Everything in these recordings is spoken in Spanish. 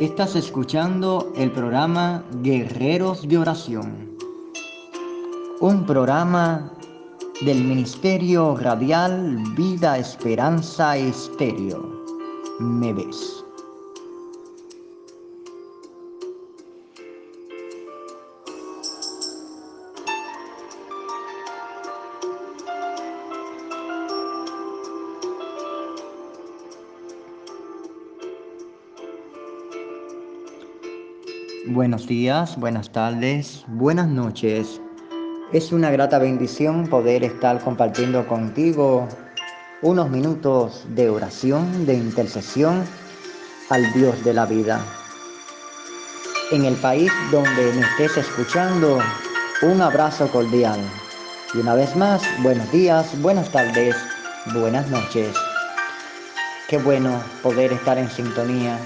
Estás escuchando el programa Guerreros de Oración, un programa del Ministerio Radial Vida Esperanza Estéreo. ¿Me ves? Buenos días, buenas tardes, buenas noches. Es una grata bendición poder estar compartiendo contigo unos minutos de oración, de intercesión al Dios de la vida. En el país donde me estés escuchando, un abrazo cordial. Y una vez más, buenos días, buenas tardes, buenas noches. Qué bueno poder estar en sintonía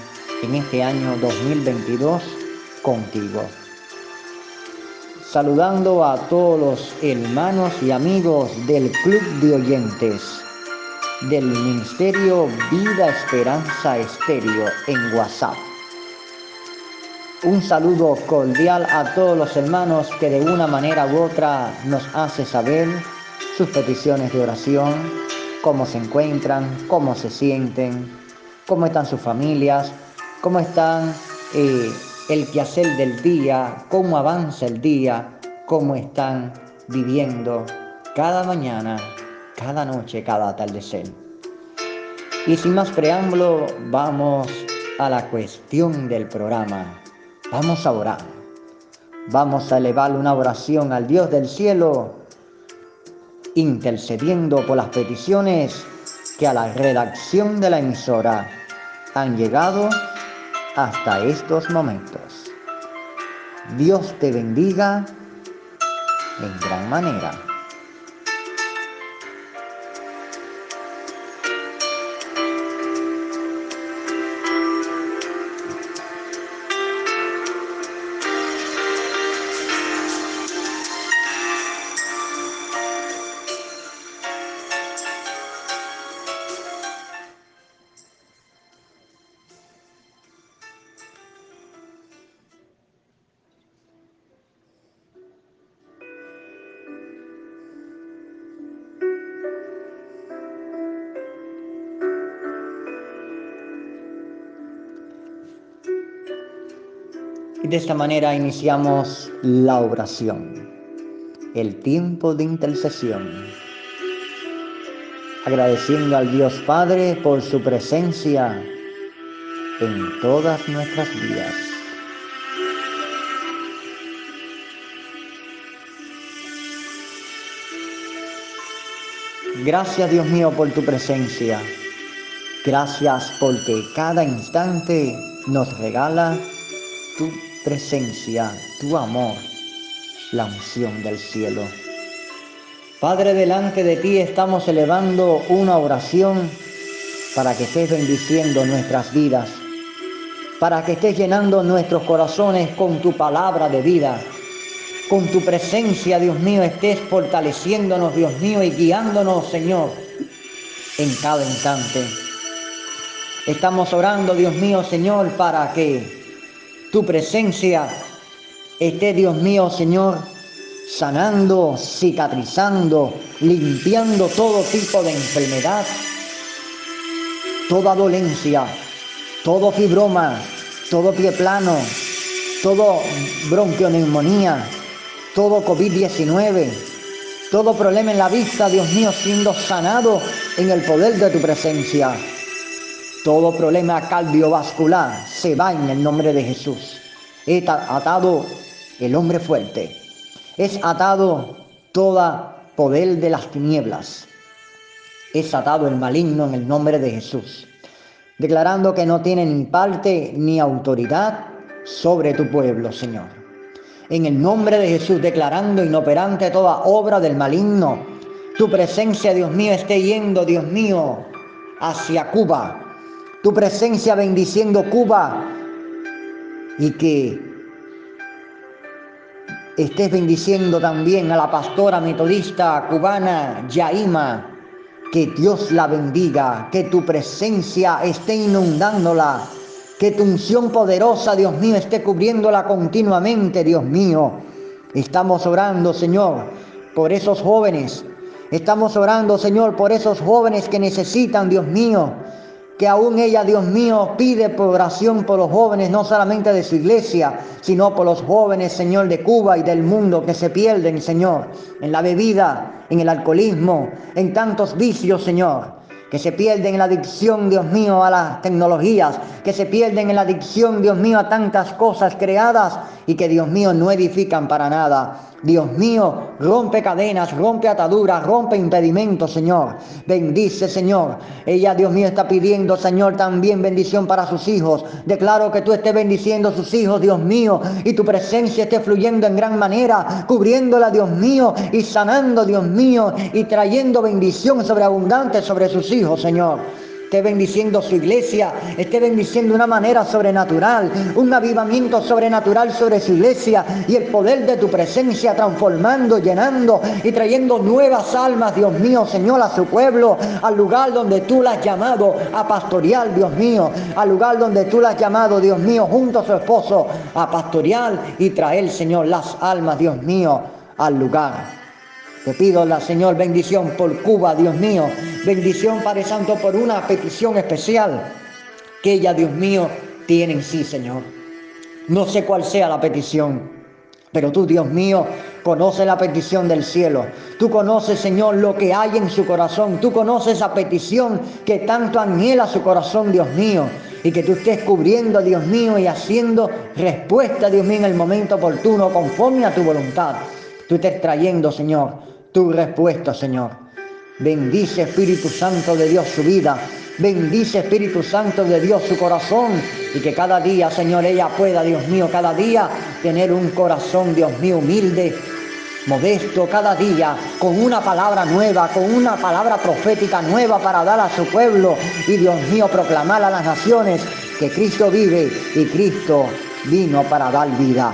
en este año 2022 contigo. Saludando a todos los hermanos y amigos del Club de Oyentes del Ministerio Vida Esperanza Estéreo en WhatsApp. Un saludo cordial a todos los hermanos que de una manera u otra nos hace saber sus peticiones de oración, cómo se encuentran, cómo se sienten, cómo están sus familias, cómo están eh, el quehacer del día, cómo avanza el día, cómo están viviendo cada mañana, cada noche, cada atardecer. Y sin más preámbulo, vamos a la cuestión del programa. Vamos a orar. Vamos a elevar una oración al Dios del cielo, intercediendo por las peticiones que a la redacción de la emisora han llegado hasta estos momentos. Dios te bendiga en gran manera. De esta manera iniciamos la oración, el tiempo de intercesión, agradeciendo al Dios Padre por su presencia en todas nuestras vidas. Gracias Dios mío por tu presencia. Gracias porque cada instante nos regala tu presencia, tu amor, la unción del cielo. Padre, delante de ti estamos elevando una oración para que estés bendiciendo nuestras vidas, para que estés llenando nuestros corazones con tu palabra de vida, con tu presencia, Dios mío, estés fortaleciéndonos, Dios mío, y guiándonos, Señor, en cada instante. Estamos orando, Dios mío, Señor, para que tu presencia esté, Dios mío, Señor, sanando, cicatrizando, limpiando todo tipo de enfermedad, toda dolencia, todo fibroma, todo pie plano, todo bronquioneumonía, todo COVID-19, todo problema en la vista, Dios mío, siendo sanado en el poder de tu presencia. Todo problema cardiovascular se va en el nombre de Jesús. Es atado el hombre fuerte. Es atado todo poder de las tinieblas. Es atado el maligno en el nombre de Jesús. Declarando que no tiene ni parte ni autoridad sobre tu pueblo, Señor. En el nombre de Jesús, declarando inoperante toda obra del maligno. Tu presencia, Dios mío, esté yendo, Dios mío, hacia Cuba, tu presencia bendiciendo Cuba y que estés bendiciendo también a la pastora metodista cubana Yaima. Que Dios la bendiga, que tu presencia esté inundándola, Que tu unción poderosa, Dios mío, esté cubriéndola continuamente, Dios mío. Estamos orando, Señor, por esos jóvenes. Estamos orando, Señor, por esos jóvenes que necesitan, Dios mío, que aún ella, Dios mío, pide por oración por los jóvenes, no solamente de su iglesia, sino por los jóvenes, Señor, de Cuba y del mundo que se pierden, Señor, en la bebida, en el alcoholismo, en tantos vicios, Señor que se pierden en la adicción, Dios mío, a las tecnologías, que se pierden en la adicción, Dios mío, a tantas cosas creadas y que, Dios mío, no edifican para nada. Dios mío, rompe cadenas, rompe ataduras, rompe impedimentos, Señor. Bendice, Señor. Ella, Dios mío, está pidiendo, Señor, también bendición para sus hijos. Declaro que tú estés bendiciendo a sus hijos, Dios mío, y tu presencia esté fluyendo en gran manera, cubriéndola, Dios mío, y sanando, Dios mío, y trayendo bendición sobreabundante sobre sus hijos, Señor esté bendiciendo su iglesia, esté bendiciendo de una manera sobrenatural, un avivamiento sobrenatural sobre su iglesia y el poder de tu presencia transformando, llenando y trayendo nuevas almas, Dios mío, Señor, a su pueblo, al lugar donde tú la has llamado a pastorear, Dios mío, al lugar donde tú la has llamado, Dios mío, junto a su esposo, a pastorear y traer, Señor, las almas, Dios mío, al lugar. Te pido la Señor bendición por Cuba, Dios mío. Bendición, Padre Santo, por una petición especial que ella, Dios mío, tiene en sí, Señor. No sé cuál sea la petición, pero tú, Dios mío, conoces la petición del cielo. Tú conoces, Señor, lo que hay en su corazón. Tú conoces esa petición que tanto anhela su corazón, Dios mío. Y que tú estés cubriendo, Dios mío, y haciendo respuesta, Dios mío, en el momento oportuno, conforme a tu voluntad. Tú estés trayendo, Señor, tu respuesta, Señor. Bendice Espíritu Santo de Dios su vida. Bendice Espíritu Santo de Dios su corazón y que cada día, Señor, ella pueda, Dios mío, cada día tener un corazón, Dios mío, humilde, modesto, cada día con una palabra nueva, con una palabra profética nueva para dar a su pueblo y, Dios mío, proclamar a las naciones que Cristo vive y Cristo vino para dar vida.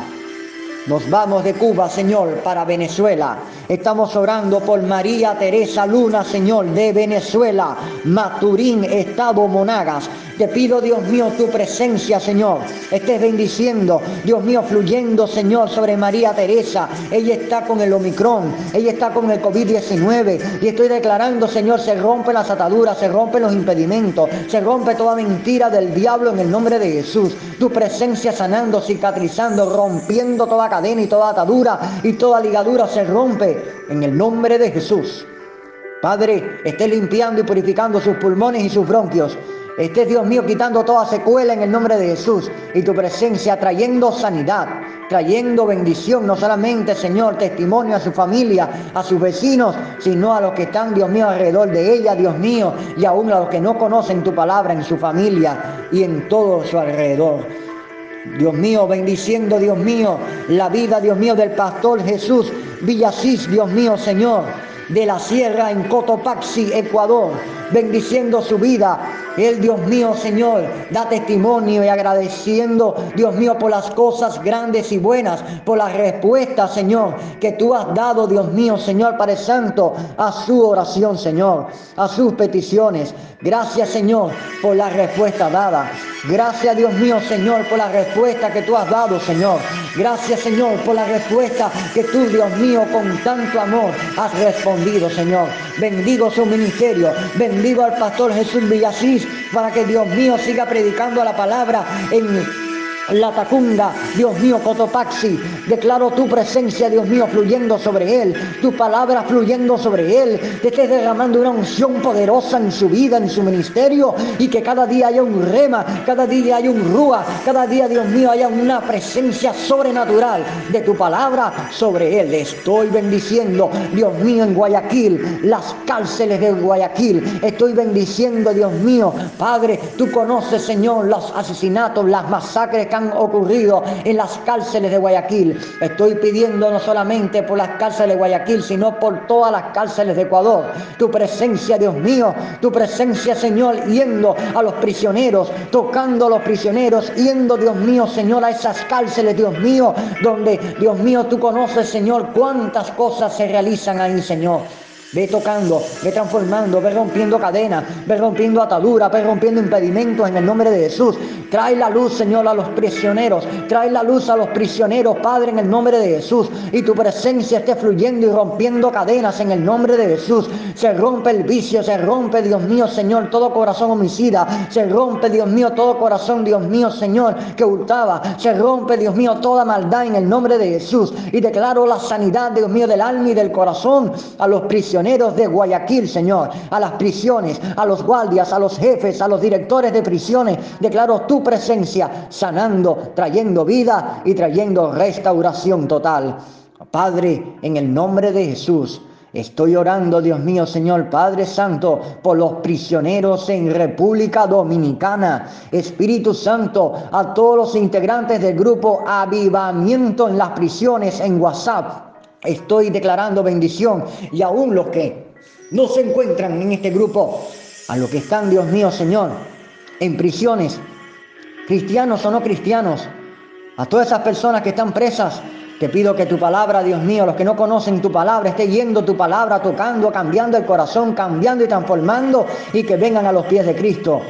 Nos vamos de Cuba, Señor, para Venezuela. Estamos orando por María Teresa Luna, Señor, de Venezuela, Maturín, Estado Monagas. Te pido, Dios mío, tu presencia, Señor. Estés bendiciendo, Dios mío, fluyendo, Señor, sobre María Teresa. Ella está con el Omicron, ella está con el COVID-19. Y estoy declarando, Señor, se rompen las ataduras, se rompen los impedimentos, se rompe toda mentira del diablo en el nombre de Jesús. Tu presencia sanando, cicatrizando, rompiendo toda cadena y toda atadura y toda ligadura se rompe en el nombre de Jesús. Padre, esté limpiando y purificando sus pulmones y sus bronquios. Esté Dios mío quitando toda secuela en el nombre de Jesús y tu presencia trayendo sanidad, trayendo bendición, no solamente Señor, testimonio a su familia, a sus vecinos, sino a los que están, Dios mío, alrededor de ella, Dios mío, y aún a los que no conocen tu palabra en su familia y en todo su alrededor. Dios mío, bendiciendo, Dios mío, la vida, Dios mío, del pastor Jesús Villasís, Dios mío, Señor, de la sierra en Cotopaxi, Ecuador, bendiciendo su vida él, Dios mío, Señor, da testimonio y agradeciendo, Dios mío, por las cosas grandes y buenas, por las respuestas, Señor, que tú has dado, Dios mío, Señor, Padre Santo, a su oración, Señor, a sus peticiones. Gracias, Señor, por la respuesta dada. Gracias, Dios mío, Señor, por la respuesta que tú has dado, Señor. Gracias, Señor, por la respuesta que tú, Dios mío, con tanto amor has respondido, Señor. Bendigo su ministerio. Bendigo al pastor Jesús Villasís para que Dios mío siga predicando la palabra en la Tacunda, Dios mío, Cotopaxi. Declaro tu presencia, Dios mío, fluyendo sobre él, tu palabra fluyendo sobre él. Te estés derramando una unción poderosa en su vida, en su ministerio, y que cada día haya un rema, cada día haya un rúa, cada día, Dios mío, haya una presencia sobrenatural de tu palabra sobre él. Estoy bendiciendo, Dios mío, en Guayaquil, las cárceles de Guayaquil. Estoy bendiciendo, Dios mío, Padre, tú conoces, Señor, los asesinatos, las masacres que han ocurrido en las cárceles de Guayaquil. Estoy pidiendo no solamente por las cárceles de Guayaquil, sino por todas las cárceles de Ecuador. Tu presencia, Dios mío, tu presencia, Señor, yendo a los prisioneros, tocando a los prisioneros, yendo, Dios mío, Señor, a esas cárceles, Dios mío, donde, Dios mío, tú conoces, Señor, cuántas cosas se realizan ahí, Señor. Ve tocando, ve transformando, ve rompiendo cadenas, ve rompiendo ataduras, ve rompiendo impedimentos en el nombre de Jesús. Trae la luz, Señor, a los prisioneros. Trae la luz a los prisioneros, Padre, en el nombre de Jesús. Y tu presencia esté fluyendo y rompiendo cadenas en el nombre de Jesús. Se rompe el vicio, se rompe, Dios mío, Señor, todo corazón homicida. Se rompe, Dios mío, todo corazón, Dios mío, Señor, que hurtaba. Se rompe, Dios mío, toda maldad en el nombre de Jesús. Y declaro la sanidad, Dios mío, del alma y del corazón a los prisioneros de Guayaquil, Señor, a las prisiones, a los guardias, a los jefes, a los directores de prisiones. Declaro tu presencia sanando, trayendo vida y trayendo restauración total. Padre, en el nombre de Jesús. Estoy orando, Dios mío, Señor Padre Santo, por los prisioneros en República Dominicana. Espíritu Santo, a todos los integrantes del grupo Avivamiento en las prisiones en WhatsApp. Estoy declarando bendición y aún los que no se encuentran en este grupo, a los que están, Dios mío, Señor, en prisiones, cristianos o no cristianos, a todas esas personas que están presas, te pido que tu palabra, Dios mío, los que no conocen tu palabra, esté yendo tu palabra, tocando, cambiando el corazón, cambiando y transformando y que vengan a los pies de Cristo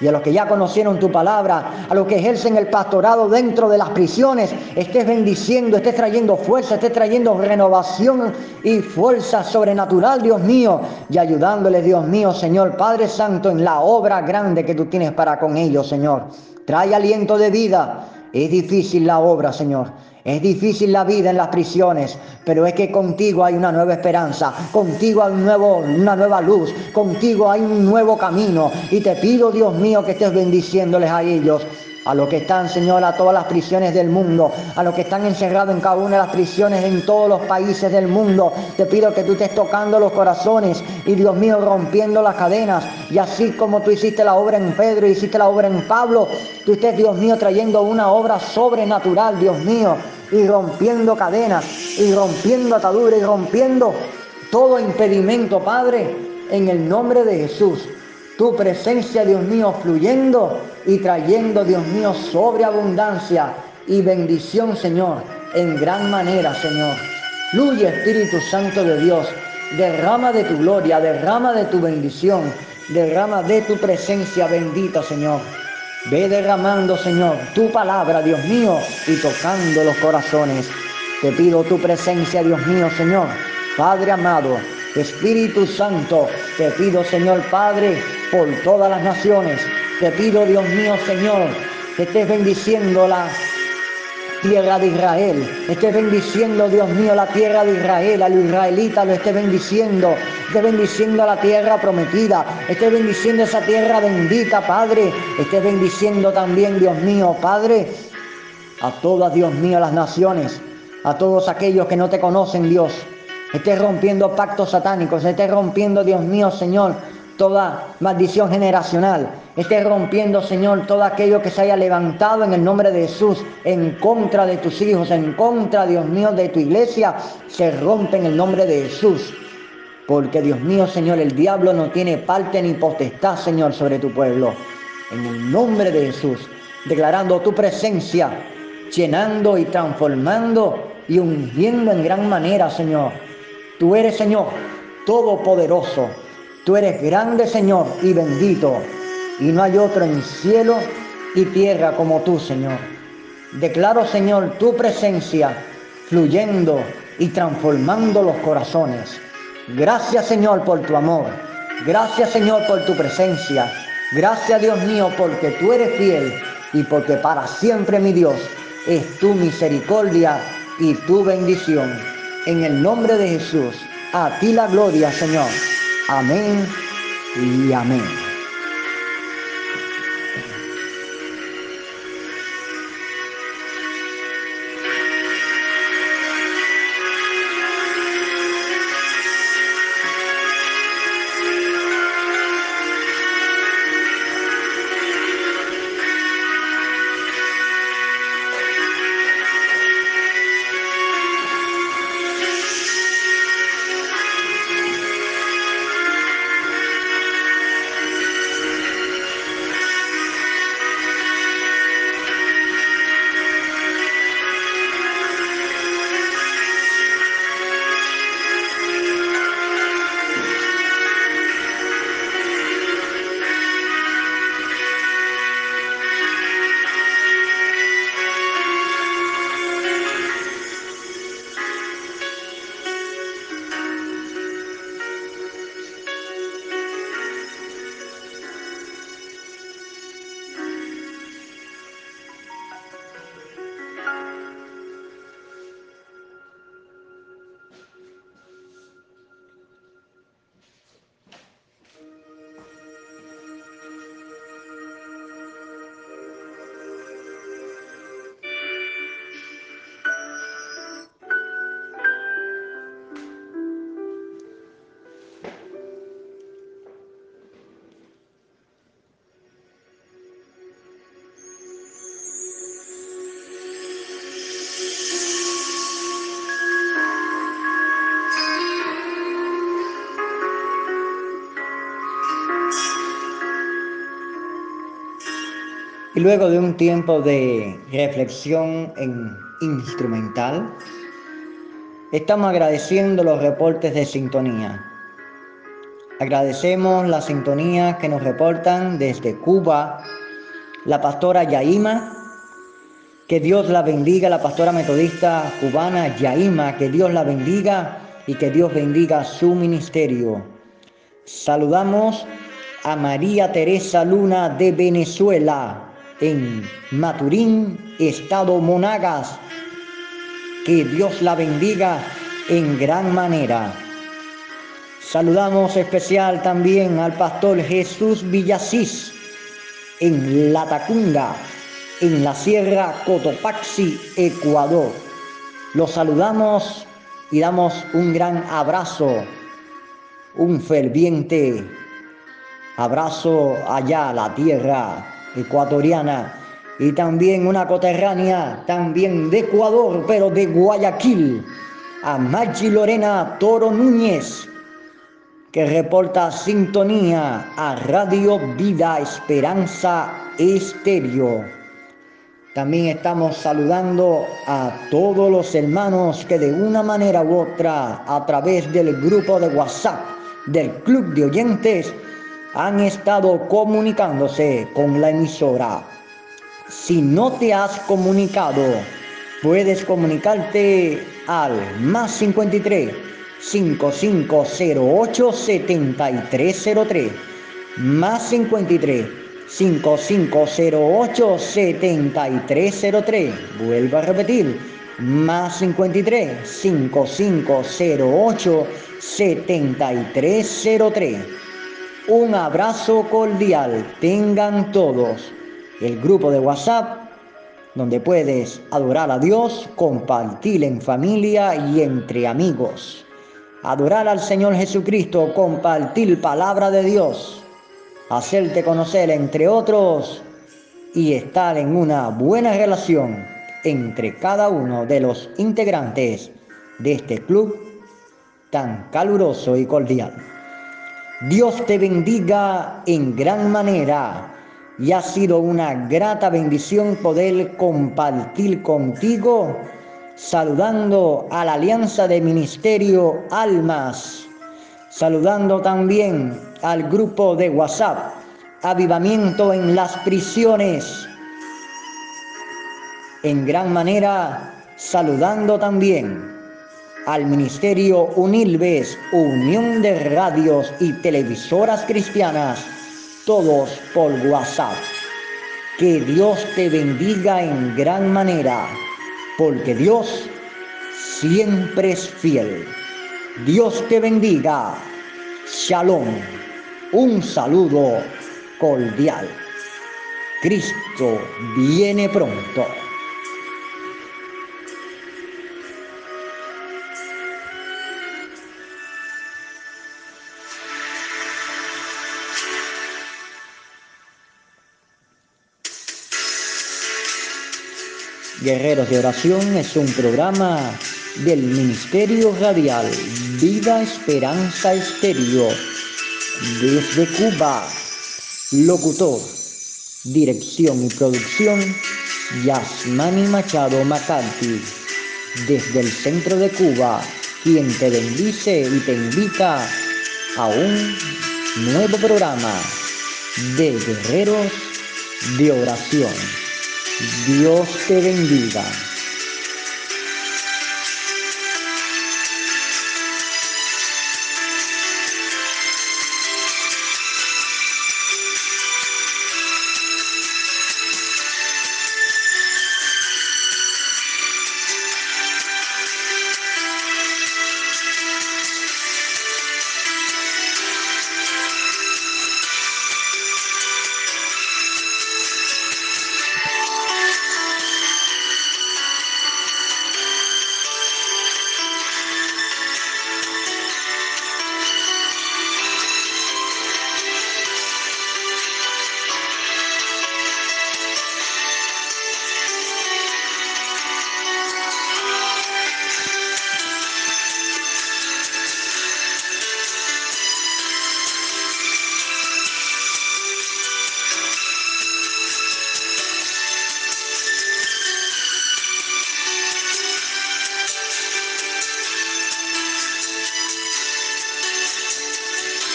y a los que ya conocieron tu palabra, a los que ejercen el pastorado dentro de las prisiones, estés bendiciendo, estés trayendo fuerza, estés trayendo renovación y fuerza sobrenatural, Dios mío, y ayudándoles, Dios mío, Señor Padre Santo, en la obra grande que tú tienes para con ellos, Señor. Trae aliento de vida. Es difícil la obra, Señor. Es difícil la vida en las prisiones, pero es que contigo hay una nueva esperanza, contigo hay un nuevo, una nueva luz, contigo hay un nuevo camino. Y te pido, Dios mío, que estés bendiciéndoles a ellos a los que están, Señor, a todas las prisiones del mundo, a los que están encerrados en cada una de las prisiones en todos los países del mundo. Te pido que tú estés tocando los corazones y, Dios mío, rompiendo las cadenas. Y así como tú hiciste la obra en Pedro hiciste la obra en Pablo, tú estés, Dios mío, trayendo una obra sobrenatural, Dios mío, y rompiendo cadenas, y rompiendo ataduras, y rompiendo todo impedimento, Padre, en el nombre de Jesús. Tu presencia, Dios mío, fluyendo y trayendo, Dios mío, sobreabundancia y bendición, Señor, en gran manera, Señor. Fluye, Espíritu Santo de Dios. Derrama de tu gloria, derrama de tu bendición, derrama de tu presencia bendita, Señor. Ve derramando, Señor, tu palabra, Dios mío, y tocando los corazones. Te pido tu presencia, Dios mío, Señor. Padre amado, Espíritu Santo, te pido, Señor Padre, por todas las naciones. Te pido, Dios mío, Señor, que estés bendiciendo la tierra de Israel. Estés bendiciendo, Dios mío, la tierra de Israel, al israelita lo estés bendiciendo. Estés bendiciendo la tierra prometida. Estés bendiciendo esa tierra bendita, Padre. Estés bendiciendo también, Dios mío, Padre, a todas, Dios mío, las naciones. A todos aquellos que no te conocen, Dios esté rompiendo pactos satánicos, esté rompiendo, Dios mío, Señor, toda maldición generacional. Esté rompiendo, Señor, todo aquello que se haya levantado en el nombre de Jesús en contra de tus hijos, en contra, Dios mío, de tu iglesia. Se rompe en el nombre de Jesús. Porque, Dios mío, Señor, el diablo no tiene parte ni potestad, Señor, sobre tu pueblo. En el nombre de Jesús, declarando tu presencia, llenando y transformando y ungiendo en gran manera, Señor Tú eres Señor, todopoderoso. Tú eres grande Señor y bendito. Y no hay otro en cielo y tierra como tú, Señor. Declaro, Señor, tu presencia fluyendo y transformando los corazones. Gracias, Señor, por tu amor. Gracias, Señor, por tu presencia. Gracias, Dios mío, porque tú eres fiel y porque para siempre, mi Dios, es tu misericordia y tu bendición. En el nombre de Jesús, a ti la gloria, Señor. Amém e amém. Y luego de un tiempo de reflexión en instrumental, estamos agradeciendo los reportes de sintonía. Agradecemos la sintonía que nos reportan desde Cuba la pastora Yaima, que Dios la bendiga, la pastora metodista cubana Yaima, que Dios la bendiga y que Dios bendiga su ministerio. Saludamos a María Teresa Luna de Venezuela, en Maturín, Estado Monagas. Que Dios la bendiga en gran manera. Saludamos especial también al pastor Jesús Villasís en La Tacunga, en la Sierra Cotopaxi, Ecuador. Los saludamos y damos un gran abrazo, un ferviente abrazo allá a la tierra ecuatoriana y también una coterránea, también de Ecuador, pero de Guayaquil, a Maggi Lorena Toro Núñez, que reporta sintonía a Radio Vida Esperanza Estéreo. También estamos saludando a todos los hermanos que de una manera u otra, a través del grupo de WhatsApp del Club de Oyentes, han estado comunicándose con la emisora. Si no te has comunicado, puedes comunicarte al más 53 5508 7303 más 53 5508 7303 vuelvo a repetir más 53 5508 7303 un abrazo cordial tengan todos. El grupo de WhatsApp donde puedes adorar a Dios, compartir en familia y entre amigos. Adorar al Señor Jesucristo, compartir palabra de Dios, hacerte conocer entre otros y estar en una buena relación entre cada uno de los integrantes de este club tan caluroso y cordial. Dios te bendiga en gran manera y ha sido una grata bendición poder compartir contigo, saludando a la Alianza de Ministerio Almas, saludando también al grupo de WhatsApp, Avivamiento en las Prisiones, en gran manera saludando también al Ministerio Unilves, Unión de Radios y Televisoras Cristianas, todos por WhatsApp. Que Dios te bendiga en gran manera, porque Dios siempre es fiel. Dios te bendiga. Shalom. Un saludo cordial. Cristo viene pronto. Guerreros de Oración es un programa del Ministerio Radial Vida Esperanza Estéreo desde Cuba. Locutor, dirección y producción Yasmani Machado McCarthy. Desde el centro de Cuba, quien te bendice y te invita a un nuevo programa de Guerreros de Oración. Dios te bendiga.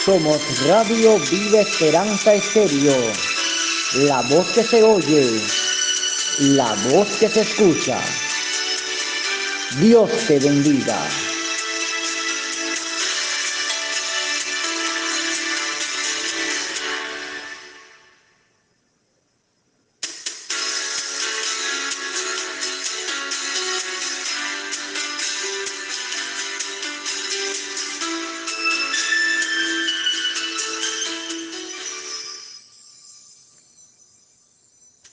Somos Radio Vive Esperanza Estéreo, la voz que se oye, la voz que se escucha. Dios te bendiga.